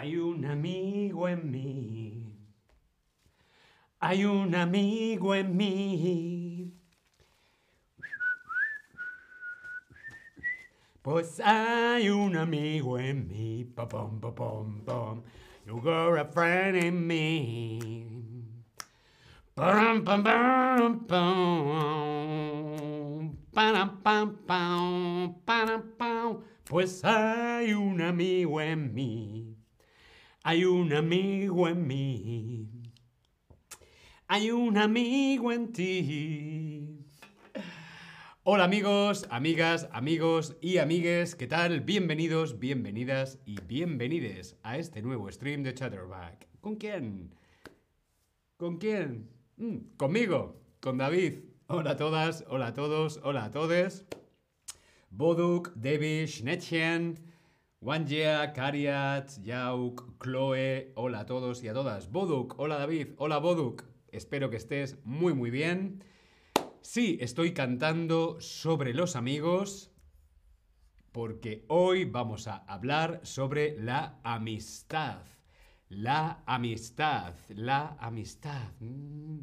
Hay un amigo en mí. Hay un amigo en mí. Pues hay un amigo en mí. Pa pom pa. You got a friend in me. Pam pam pam pam. Pam pam pam pam pam. Pues hay un amigo en mí. Hay un amigo en mí. Hay un amigo en ti. Hola amigos, amigas, amigos y amigues, ¿qué tal? Bienvenidos, bienvenidas y bienvenides a este nuevo stream de Chatterback. ¿Con quién? ¿Con quién? Mm, conmigo, con David. Hola a todas, hola a todos, hola a todos. Boduk, Devish, Netchen, Wanjia, Kariat, Yauk, Chloe, hola a todos y a todas. Boduk, hola David, hola Boduk. Espero que estés muy muy bien. Sí, estoy cantando sobre los amigos porque hoy vamos a hablar sobre la amistad. La amistad, la amistad, mm,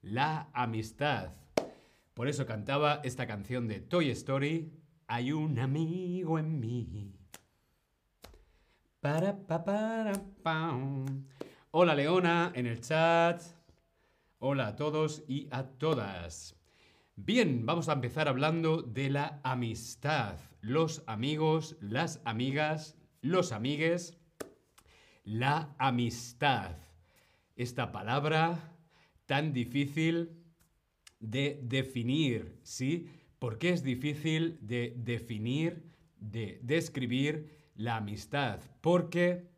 la amistad. Por eso cantaba esta canción de Toy Story. Hay un amigo en mí. Para, pa, para, pam. Hola Leona en el chat. Hola a todos y a todas. Bien, vamos a empezar hablando de la amistad. Los amigos, las amigas, los amigues. La amistad. Esta palabra tan difícil de definir, ¿sí? ¿Por qué es difícil de definir, de describir la amistad? Porque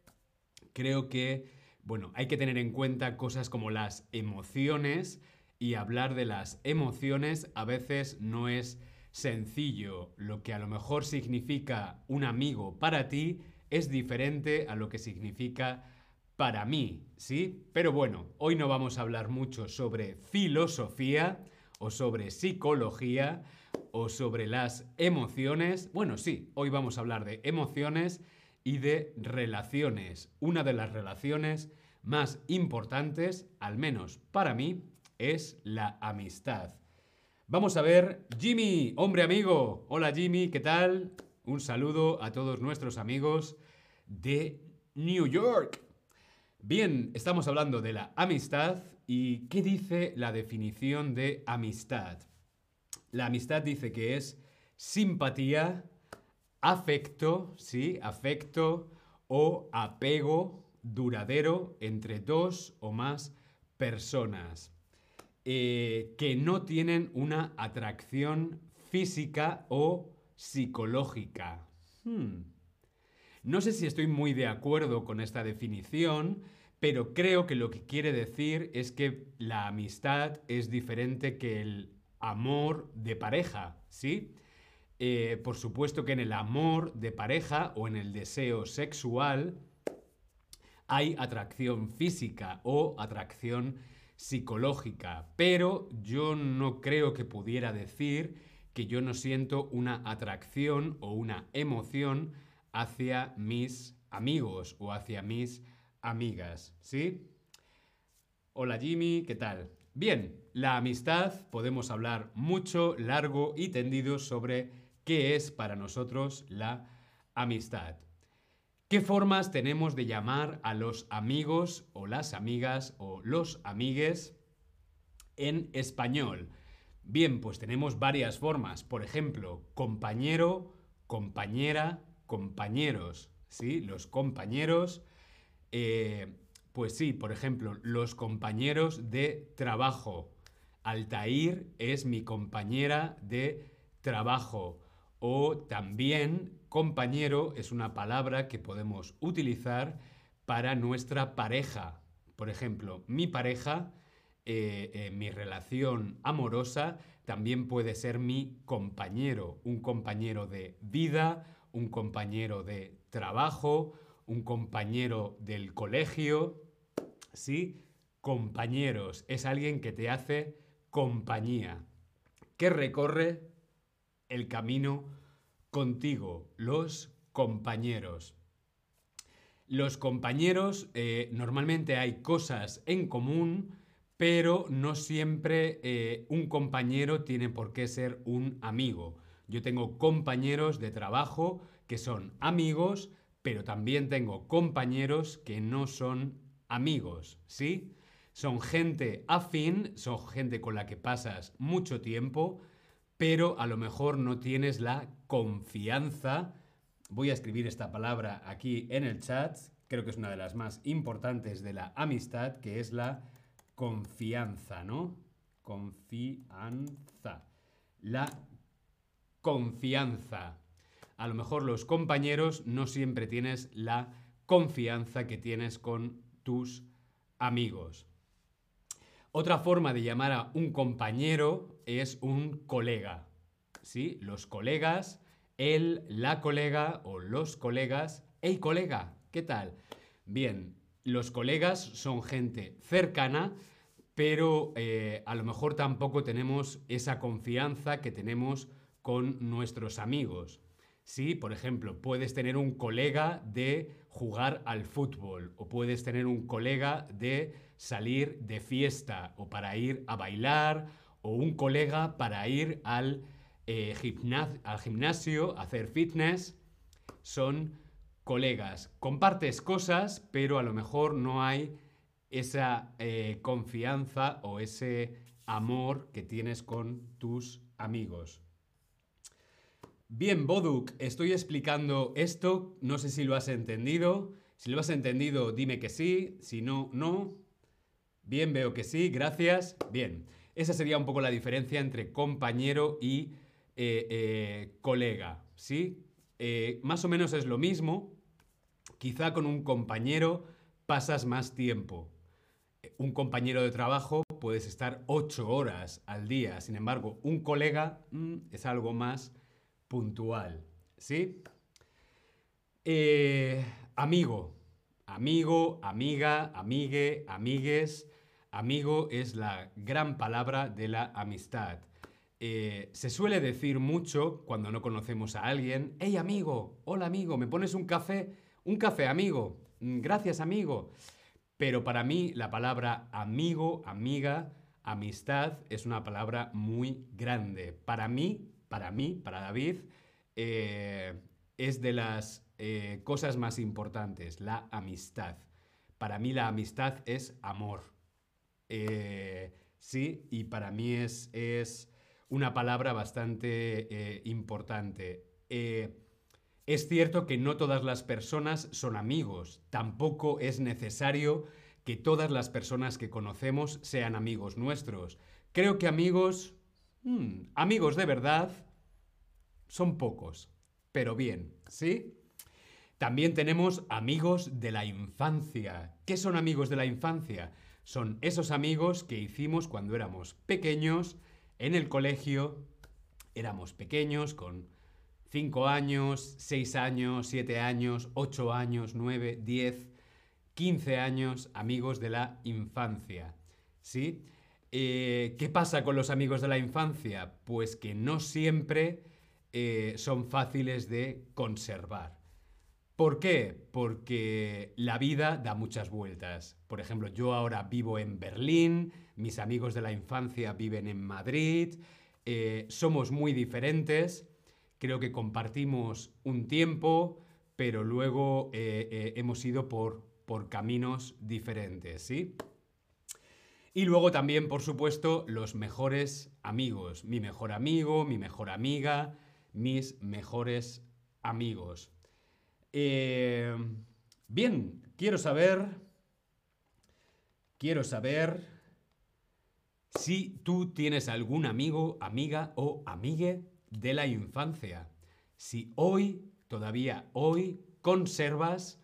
creo que, bueno, hay que tener en cuenta cosas como las emociones y hablar de las emociones a veces no es sencillo. Lo que a lo mejor significa un amigo para ti es diferente a lo que significa para mí, ¿sí? Pero bueno, hoy no vamos a hablar mucho sobre filosofía o sobre psicología o sobre las emociones. Bueno, sí, hoy vamos a hablar de emociones y de relaciones. Una de las relaciones más importantes, al menos para mí, es la amistad. Vamos a ver, Jimmy, hombre amigo. Hola Jimmy, ¿qué tal? Un saludo a todos nuestros amigos de New York. Bien, estamos hablando de la amistad y ¿qué dice la definición de amistad? La amistad dice que es simpatía, afecto, ¿sí? Afecto o apego duradero entre dos o más personas eh, que no tienen una atracción física o psicológica. Hmm. No sé si estoy muy de acuerdo con esta definición, pero creo que lo que quiere decir es que la amistad es diferente que el amor de pareja, ¿sí? Eh, por supuesto que en el amor de pareja o en el deseo sexual hay atracción física o atracción psicológica, pero yo no creo que pudiera decir que yo no siento una atracción o una emoción hacia mis amigos o hacia mis amigas, ¿sí? Hola Jimmy, ¿qué tal? Bien, la amistad podemos hablar mucho, largo y tendido sobre qué es para nosotros la amistad. ¿Qué formas tenemos de llamar a los amigos o las amigas o los amigues en español? Bien, pues tenemos varias formas. Por ejemplo, compañero, compañera, compañeros. ¿Sí? Los compañeros. Eh, pues sí, por ejemplo, los compañeros de trabajo. Altair es mi compañera de trabajo. O también compañero es una palabra que podemos utilizar para nuestra pareja. Por ejemplo, mi pareja, eh, eh, mi relación amorosa, también puede ser mi compañero, un compañero de vida, un compañero de trabajo, un compañero del colegio. ¿Sí? Compañeros, es alguien que te hace compañía, que recorre el camino contigo, los compañeros. Los compañeros, eh, normalmente hay cosas en común, pero no siempre eh, un compañero tiene por qué ser un amigo. Yo tengo compañeros de trabajo que son amigos, pero también tengo compañeros que no son amigos, ¿sí? Son gente afín, son gente con la que pasas mucho tiempo, pero a lo mejor no tienes la confianza. Voy a escribir esta palabra aquí en el chat, creo que es una de las más importantes de la amistad, que es la confianza, ¿no? Confianza. La confianza. A lo mejor los compañeros no siempre tienes la confianza que tienes con tus amigos. Otra forma de llamar a un compañero es un colega. ¿Sí? Los colegas, él, la colega o los colegas. ¡Hey, colega! ¿Qué tal? Bien, los colegas son gente cercana, pero eh, a lo mejor tampoco tenemos esa confianza que tenemos con nuestros amigos. Sí, por ejemplo, puedes tener un colega de jugar al fútbol o puedes tener un colega de salir de fiesta o para ir a bailar o un colega para ir al, eh, al gimnasio, hacer fitness. Son colegas. Compartes cosas, pero a lo mejor no hay esa eh, confianza o ese amor que tienes con tus amigos. Bien, Boduk, estoy explicando esto, no sé si lo has entendido. Si lo has entendido, dime que sí, si no, no. Bien, veo que sí, gracias. Bien, esa sería un poco la diferencia entre compañero y eh, eh, colega, ¿sí? Eh, más o menos es lo mismo, quizá con un compañero pasas más tiempo. Un compañero de trabajo puedes estar ocho horas al día, sin embargo, un colega mm, es algo más puntual, ¿sí? Eh, amigo, amigo, amiga, amigue, amigues. Amigo es la gran palabra de la amistad. Eh, se suele decir mucho cuando no conocemos a alguien, hey amigo, hola amigo, ¿me pones un café? Un café amigo, mm, gracias amigo. Pero para mí la palabra amigo, amiga, amistad es una palabra muy grande. Para mí para mí, para David, eh, es de las eh, cosas más importantes, la amistad. Para mí la amistad es amor. Eh, sí, y para mí es, es una palabra bastante importante. es cierto que no todas las personas son amigos. Tampoco es necesario que todas las personas que conocemos sean amigos nuestros. Creo que amigos Hmm, amigos de verdad son pocos, pero bien, ¿sí? También tenemos amigos de la infancia. ¿Qué son amigos de la infancia? Son esos amigos que hicimos cuando éramos pequeños, en el colegio, éramos pequeños con 5 años, 6 años, 7 años, 8 años, 9, 10, 15 años, amigos de la infancia. ¿Sí? Eh, ¿Qué pasa con los amigos de la infancia? Pues que no siempre eh, son fáciles de conservar. ¿Por qué? Porque la vida da muchas vueltas. Por ejemplo, yo ahora vivo en Berlín, mis amigos de la infancia viven en Madrid, eh, somos muy diferentes, creo que compartimos un tiempo, pero luego hemos ido por, por caminos diferentes, ¿sí? Y luego también, por supuesto, los mejores amigos. Mi mejor amigo, mi mejor amiga, mis mejores amigos. Eh, bien, quiero saber, quiero saber si tú tienes algún amigo, amiga o amigue de la infancia. Si hoy, todavía hoy, conservas,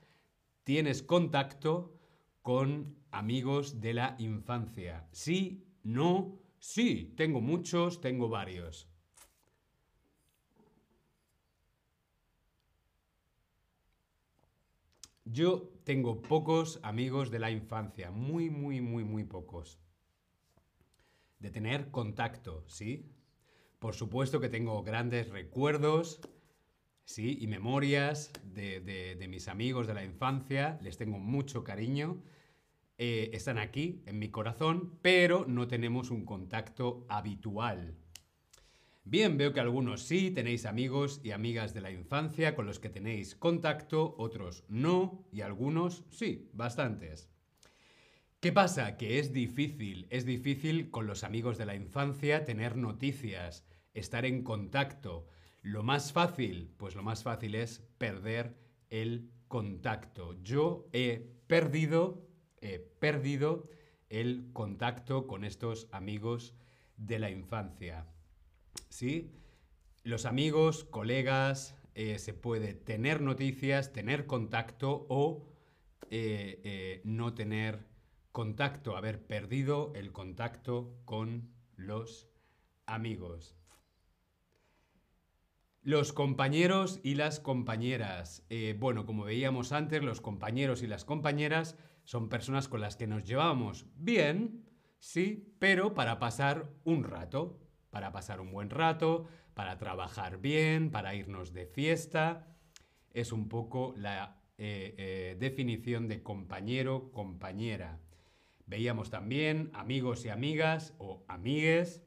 tienes contacto con amigos de la infancia. Sí, no, sí, tengo muchos, tengo varios. Yo tengo pocos amigos de la infancia, muy, muy, muy, muy pocos. De tener contacto, ¿sí? Por supuesto que tengo grandes recuerdos, ¿sí? Y memorias de, mis amigos de la infancia, les tengo mucho cariño. Eh, están aquí, en mi corazón, pero no tenemos un contacto habitual. Bien, veo que algunos sí, tenéis amigos y amigas de la infancia con los que tenéis contacto, otros no, y algunos sí, bastantes. ¿Qué pasa? Que es difícil, es difícil con los amigos de la infancia tener noticias, estar en contacto. Lo más fácil, pues lo más fácil es perder el contacto. Yo he perdido, he perdido el contacto con estos amigos de la infancia. ¿Sí? Los amigos, colegas, eh, se puede tener noticias, tener contacto o eh, eh, no tener contacto, haber perdido el contacto con los amigos. Los compañeros y las compañeras. Eh, bueno, como veíamos antes, los compañeros y las compañeras son personas con las que nos llevamos bien, sí, pero para pasar un rato, para pasar un buen rato, para trabajar bien, para irnos de fiesta. Es un poco la eh, eh, definición de compañero, compañera. Veíamos también amigos y amigas o amigues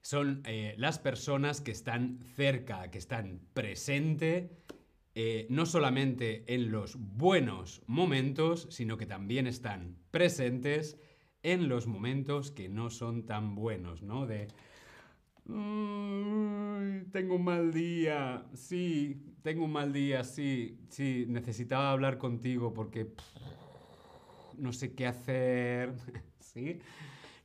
son eh, las personas que están cerca, que están presentes, eh, no solamente en los buenos momentos, sino que también están presentes en los momentos que no son tan buenos, ¿no? De... tengo un mal día, sí, tengo un mal día, sí, sí, necesitaba hablar contigo porque no sé qué hacer, ¿sí?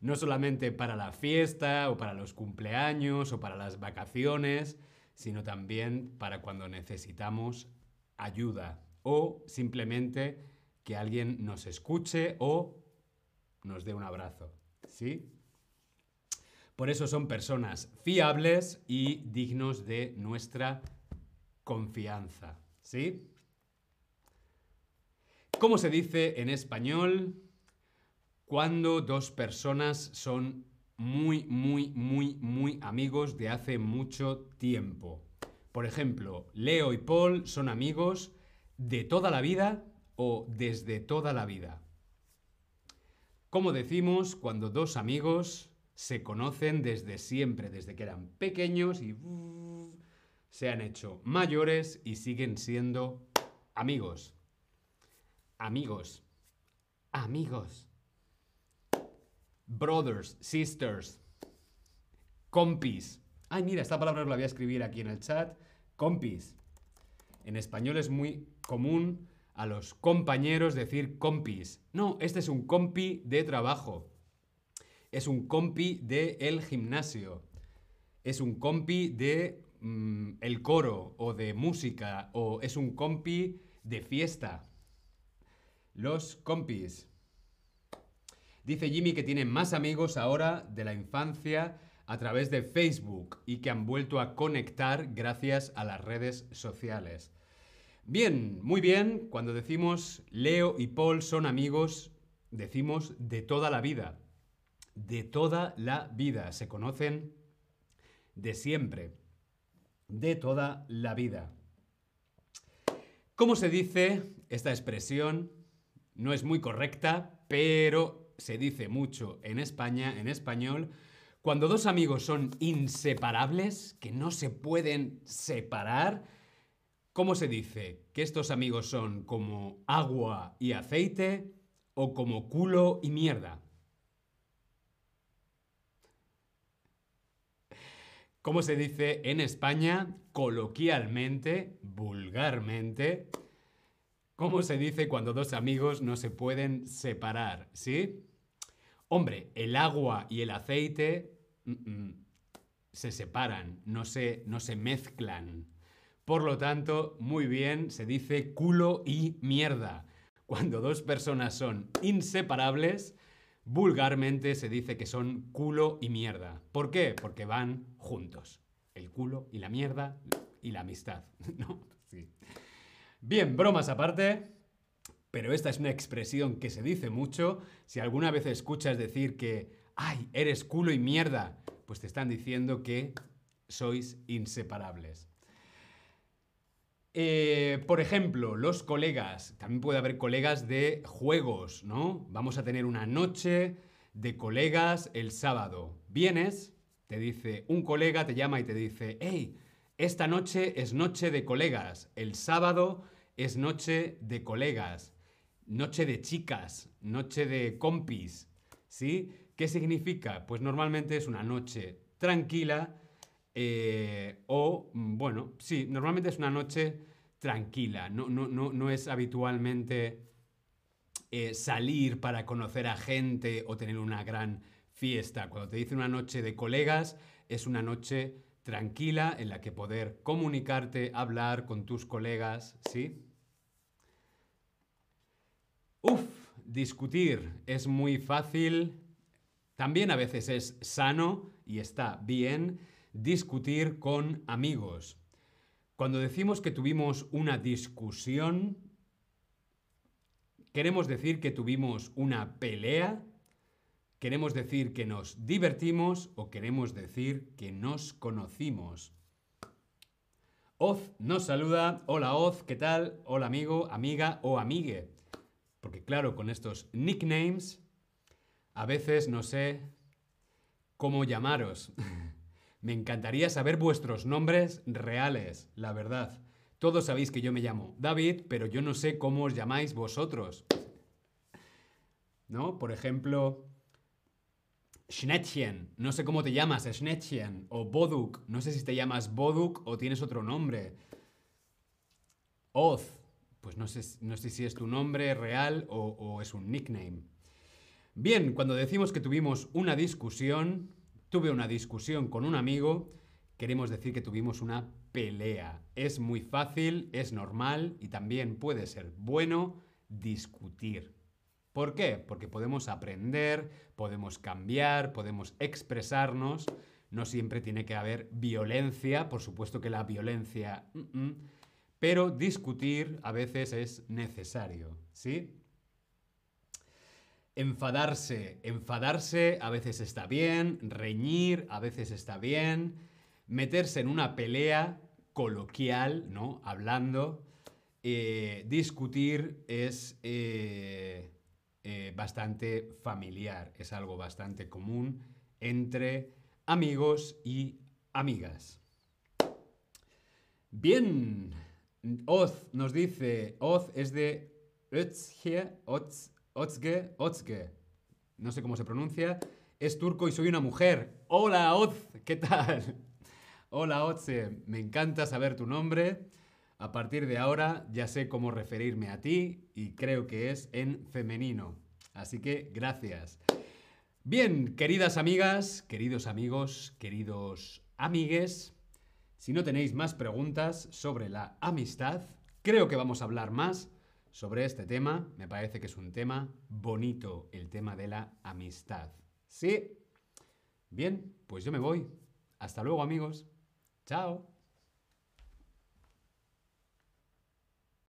No solamente para la fiesta o para los cumpleaños o para las vacaciones, sino también para cuando necesitamos ayuda o simplemente que alguien nos escuche o nos dé un abrazo. ¿Sí? Por eso son personas fiables y dignos de nuestra confianza. ¿Sí? ¿Cómo se dice en español? Cuando dos personas son muy, muy, muy, muy amigos de hace mucho tiempo. Por ejemplo, Leo y Paul son amigos de toda la vida o desde toda la vida. ¿Cómo decimos cuando dos amigos se conocen desde siempre, desde que eran pequeños y se han hecho mayores y siguen siendo amigos? Amigos. Amigos brothers, sisters, compis. Ay, mira, esta palabra os la voy a escribir aquí en el chat. Compis. En español es muy común a los compañeros decir compis. No, este es un compi de trabajo. Es un compi de el gimnasio. Es un compi de mm, el coro o de música o es un compi de fiesta. Los compis. Dice Jimmy que tiene más amigos ahora de la infancia a través de Facebook y que han vuelto a conectar gracias a las redes sociales. Bien, muy bien, cuando decimos Leo y Paul son amigos, decimos de toda la vida. De toda la vida. Se conocen de siempre. De toda la vida. ¿Cómo se dice esta expresión? No es muy correcta, pero se dice mucho en España, en español, cuando dos amigos son inseparables, que no se pueden separar, ¿cómo se dice? ¿Que estos amigos son como agua y aceite o como culo y mierda? ¿Cómo se dice en España, coloquialmente, vulgarmente? ¿Cómo se dice cuando dos amigos no se pueden separar? ¿Sí? Hombre, el agua y el aceite se separan, no se, no se mezclan. Por lo tanto, muy bien, se dice culo y mierda. Cuando dos personas son inseparables, vulgarmente se dice que son culo y mierda. ¿Por qué? Porque van juntos. El culo y la mierda y la amistad. ¿No? Sí. Bien, bromas aparte pero esta es una expresión que se dice mucho. Si alguna vez escuchas decir que, ay, eres culo y mierda, pues te están diciendo que sois inseparables. Eh, por ejemplo, los colegas. También puede haber colegas de juegos, ¿no? Vamos a tener una noche de colegas el sábado. Vienes, te dice, un colega te llama y te dice, hey, esta noche es noche de colegas. El sábado es noche de colegas. Noche de chicas, noche de compis. ¿Sí? ¿Qué significa? Pues normalmente es una noche tranquila eh, o, mm, bueno, sí, normalmente es una noche tranquila, no, no, no, es habitualmente eh, salir para conocer a gente o tener una gran fiesta. Cuando te dice una noche de colegas, es una noche tranquila en la que poder comunicarte, hablar con tus colegas, ¿sí? Uf, discutir es muy fácil, también a veces es sano y está bien discutir con amigos. Cuando decimos que tuvimos una discusión, queremos decir que tuvimos una pelea, queremos decir que nos divertimos o queremos decir que nos conocimos. Oz nos saluda. Hola Oz, ¿qué tal? Hola amigo, amiga o amigue. Porque claro, con estos nicknames, a veces no sé cómo llamaros. Me encantaría saber vuestros nombres reales, la verdad. Todos sabéis que yo me llamo David, pero yo no sé cómo os llamáis vosotros. ¿No? Por ejemplo, Schnettchen. No sé cómo te llamas, Schnettchen. O Boduk. No sé si te llamas Boduk o tienes otro nombre. Oz. Pues no sé, no sé si es tu nombre real o es un nickname. Bien, cuando decimos que tuvimos una discusión, tuve una discusión con un amigo, queremos decir que tuvimos una pelea. Es muy fácil, es normal y también puede ser bueno discutir. ¿Por qué? Porque podemos aprender, podemos cambiar, podemos expresarnos. No siempre tiene que haber violencia, por supuesto que la violencia... pero discutir a veces es necesario, ¿sí? Enfadarse, enfadarse a veces está bien, reñir a veces está bien, meterse en una pelea coloquial, ¿no? Hablando, eh, discutir es eh, eh, bastante familiar, es algo bastante común entre amigos y amigas. Bien, Oz nos dice, Oz es de Özge, Oz, Otzge, Otzge, no sé cómo se pronuncia, es turco y soy una mujer. Hola, Oz, ¿qué tal? Hola, Otzge, me encanta saber tu nombre. A partir de ahora ya sé cómo referirme a ti y creo que es en femenino. Así que gracias. Bien, queridas amigas, queridos amigos, queridos amigues, si no tenéis más preguntas sobre la amistad, creo que vamos a hablar más sobre este tema. Me parece que es un tema bonito, el tema de la amistad. ¿Sí? Bien, pues yo me voy. Hasta luego amigos. Chao.